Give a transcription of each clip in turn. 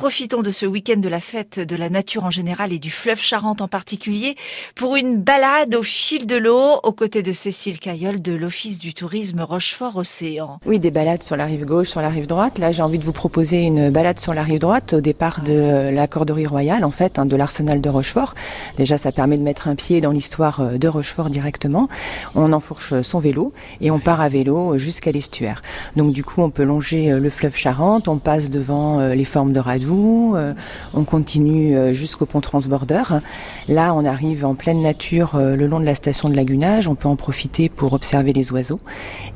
profitons de ce week-end de la fête de la nature en général et du fleuve Charente en particulier pour une balade au fil de l'eau aux côtés de Cécile Cailleul de l'Office du tourisme Rochefort-Océan. Oui, des balades sur la rive gauche, sur la rive droite. Là, j'ai envie de vous proposer une balade sur la rive droite au départ de la corderie royale, en fait, hein, de l'arsenal de Rochefort. Déjà, ça permet de mettre un pied dans l'histoire euh, de Rochefort directement. On enfourche son vélo et on part à vélo jusqu'à l'estuaire. Donc, du coup, on peut longer euh, le fleuve Charente, on passe devant euh, les formes de Radou, on continue jusqu'au pont transborder. Là, on arrive en pleine nature le long de la station de lagunage. On peut en profiter pour observer les oiseaux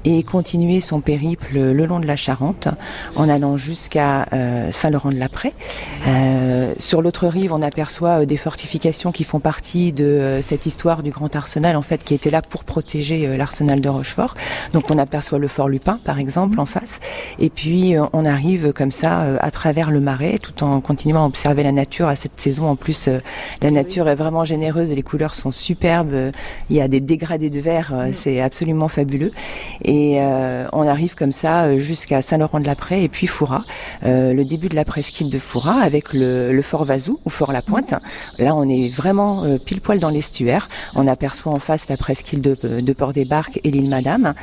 et continuer son périple le long de la Charente en allant jusqu'à Saint-Laurent-de-la-Prée. sur l'autre rive, on aperçoit des fortifications qui font partie de cette histoire du Grand Arsenal, en fait, qui était là pour protéger l'arsenal de Rochefort. Donc, on aperçoit le fort Lupin, par exemple, en face. Et puis, on arrive comme ça à travers le marais, tout en continuant à observer la nature à cette saison. En plus, la nature est vraiment généreuse et les couleurs sont superbes. Il y a des dégradés de vert, c'est absolument fabuleux. Et on arrive comme ça jusqu'à Saint-Laurent-de-la-Prée et puis Foura, le début de la presqu'île de Foura avec le, le fort Vazou ou fort La Pointe. Là, on est vraiment pile poil dans l'estuaire. On aperçoit en face la presqu'île de, de Port-des-Barques et l'île Madame.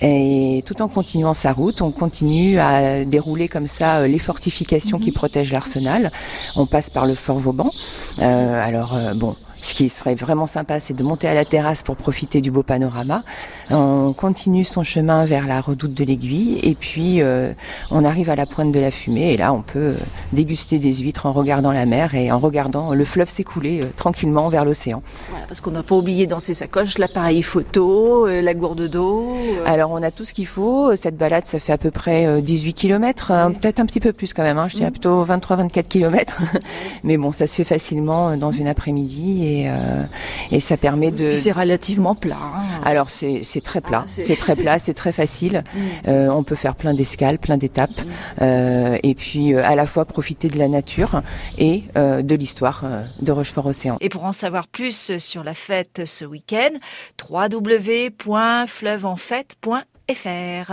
Et tout en continuant sa route, on continue à dérouler comme ça les fortifications qui protègent l'arsenal. On passe par le fort Vauban. Euh, alors bon, ce qui serait vraiment sympa, c'est de monter à la terrasse pour profiter du beau panorama. On continue son chemin vers la redoute de l'aiguille et puis euh, on arrive à la pointe de la fumée et là on peut euh, déguster des huîtres en regardant la mer et en regardant le fleuve s'écouler euh, tranquillement vers l'océan. Voilà, parce qu'on n'a pas oublié dans ses sacoches l'appareil photo, la gourde d'eau. Alors on a tout ce qu'il faut. Cette balade, ça fait à peu près 18 km, peut-être un petit peu plus quand même. Hein. Je dirais plutôt 23-24 km. Mais bon, ça se fait facilement dans une après-midi et, euh, et ça permet de. C'est relativement plat. Hein. Alors c'est très plat, ah, c'est très plat, c'est très facile. Mm. Euh, on peut faire plein d'escales, plein d'étapes, mm. euh, et puis euh, à la fois profiter de la nature et euh, de l'histoire euh, de Rochefort-Océan. Et pour en savoir plus sur la fête ce week-end, www.fleuvenfête.fr.